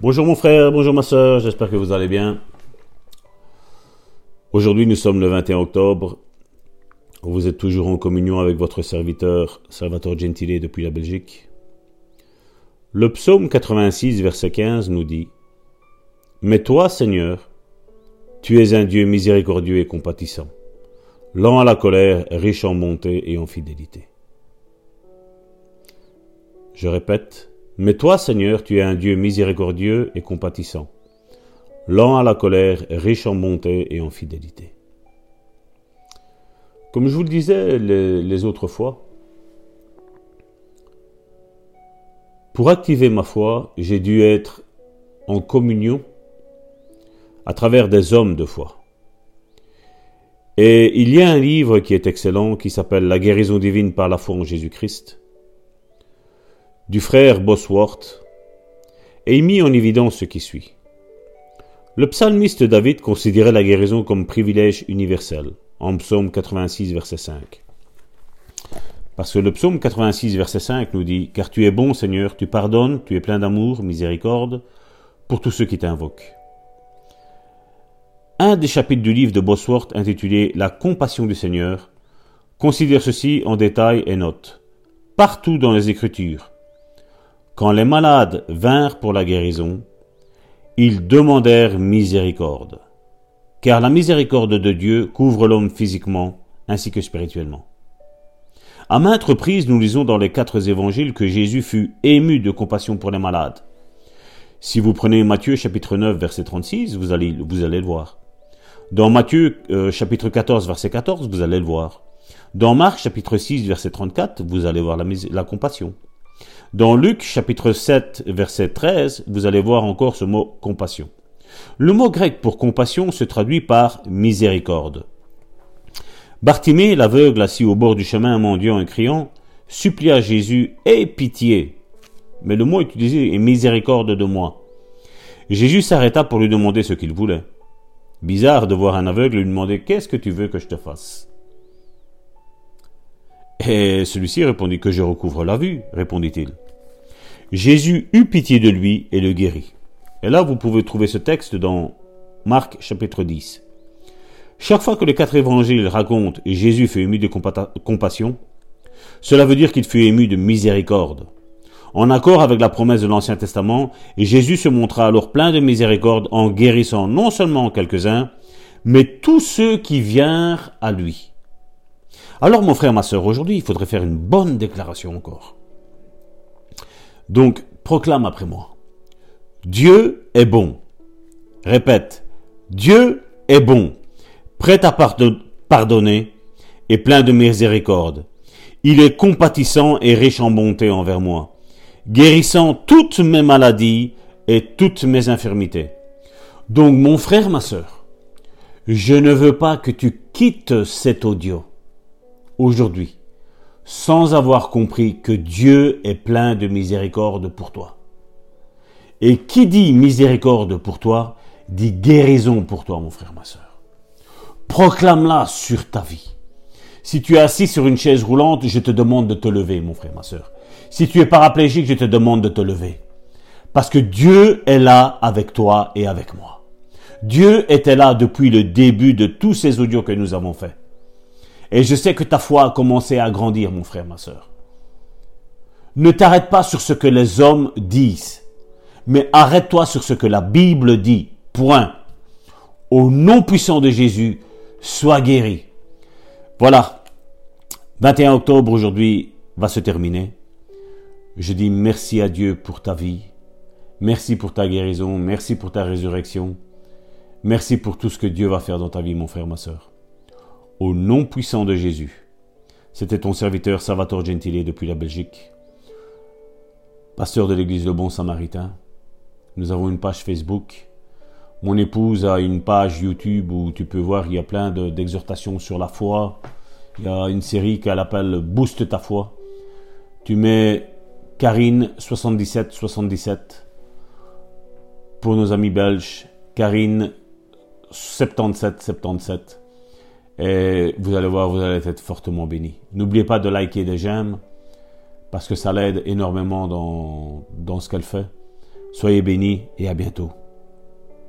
Bonjour mon frère, bonjour ma soeur, j'espère que vous allez bien. Aujourd'hui nous sommes le 21 octobre. Vous êtes toujours en communion avec votre serviteur Salvatore Gentile depuis la Belgique. Le psaume 86 verset 15 nous dit Mais toi Seigneur, tu es un Dieu miséricordieux et compatissant, lent à la colère, riche en bonté et en fidélité. Je répète, mais toi, Seigneur, tu es un Dieu miséricordieux et compatissant, lent à la colère, riche en bonté et en fidélité. Comme je vous le disais les, autres fois, pour activer ma foi, j'ai dû être en communion à travers des hommes de foi. Et il y a un livre qui est excellent qui s'appelle La guérison divine par la foi en Jésus-Christ du frère Bosworth, et il mit en évidence ce qui suit. Le psalmiste David considérait la guérison comme privilège universel, en psaume 86, verset 5. Parce que le psaume 86, verset 5 nous dit Car tu es bon, Seigneur, tu pardonnes, tu es plein d'amour, miséricorde, pour tous ceux qui t'invoquent. Un des chapitres du livre de Bosworth intitulé La compassion du Seigneur considère ceci en détail et note Partout dans les Écritures, quand les malades vinrent pour la guérison, ils demandèrent miséricorde, car la miséricorde de Dieu couvre l'homme physiquement ainsi que spirituellement. À maintes reprises, nous lisons dans les quatre évangiles que Jésus fut ému de compassion pour les malades. Si vous prenez Matthieu chapitre 9 verset 36, vous allez, vous allez le voir. Dans Matthieu euh, chapitre 14 verset 14, vous allez le voir. Dans Marc chapitre 6 verset 34, vous allez voir la, la compassion. Dans Luc chapitre 7 verset 13, vous allez voir encore ce mot compassion. Le mot grec pour compassion se traduit par miséricorde. Bartimée, l'aveugle assis au bord du chemin mendiant et criant, supplia Jésus Aie pitié. Mais le mot utilisé est miséricorde de moi. Jésus s'arrêta pour lui demander ce qu'il voulait. Bizarre de voir un aveugle lui demander Qu'est-ce que tu veux que je te fasse? Et celui-ci répondit que je recouvre la vue, répondit-il. Jésus eut pitié de lui et le guérit. Et là, vous pouvez trouver ce texte dans Marc chapitre 10. Chaque fois que les quatre évangiles racontent Jésus fut ému de compassion, cela veut dire qu'il fut ému de miséricorde. En accord avec la promesse de l'Ancien Testament, Jésus se montra alors plein de miséricorde en guérissant non seulement quelques-uns, mais tous ceux qui vinrent à lui. Alors mon frère, ma soeur, aujourd'hui, il faudrait faire une bonne déclaration encore. Donc, proclame après moi. Dieu est bon. Répète. Dieu est bon, prêt à pardonner et plein de miséricorde. Il est compatissant et riche en bonté envers moi, guérissant toutes mes maladies et toutes mes infirmités. Donc mon frère, ma soeur, je ne veux pas que tu quittes cet audio aujourd'hui sans avoir compris que Dieu est plein de miséricorde pour toi. Et qui dit miséricorde pour toi, dit guérison pour toi, mon frère, ma soeur. Proclame-la sur ta vie. Si tu es assis sur une chaise roulante, je te demande de te lever, mon frère, ma soeur. Si tu es paraplégique, je te demande de te lever. Parce que Dieu est là avec toi et avec moi. Dieu était là depuis le début de tous ces audios que nous avons faits. Et je sais que ta foi a commencé à grandir, mon frère, ma soeur. Ne t'arrête pas sur ce que les hommes disent, mais arrête-toi sur ce que la Bible dit. Point. Au nom puissant de Jésus, sois guéri. Voilà. 21 octobre aujourd'hui va se terminer. Je dis merci à Dieu pour ta vie. Merci pour ta guérison. Merci pour ta résurrection. Merci pour tout ce que Dieu va faire dans ta vie, mon frère, ma soeur au nom puissant de Jésus. C'était ton serviteur Salvatore Gentile depuis la Belgique, pasteur de l'église Le Bon Samaritain. Nous avons une page Facebook. Mon épouse a une page YouTube où tu peux voir, il y a plein d'exhortations sur la foi. Il y a une série qu'elle appelle Booste ta foi. Tu mets Karine 77 77 pour nos amis belges. Karine 77 77 et vous allez voir, vous allez être fortement béni. N'oubliez pas de liker des j'aime, parce que ça l'aide énormément dans, dans ce qu'elle fait. Soyez bénis et à bientôt.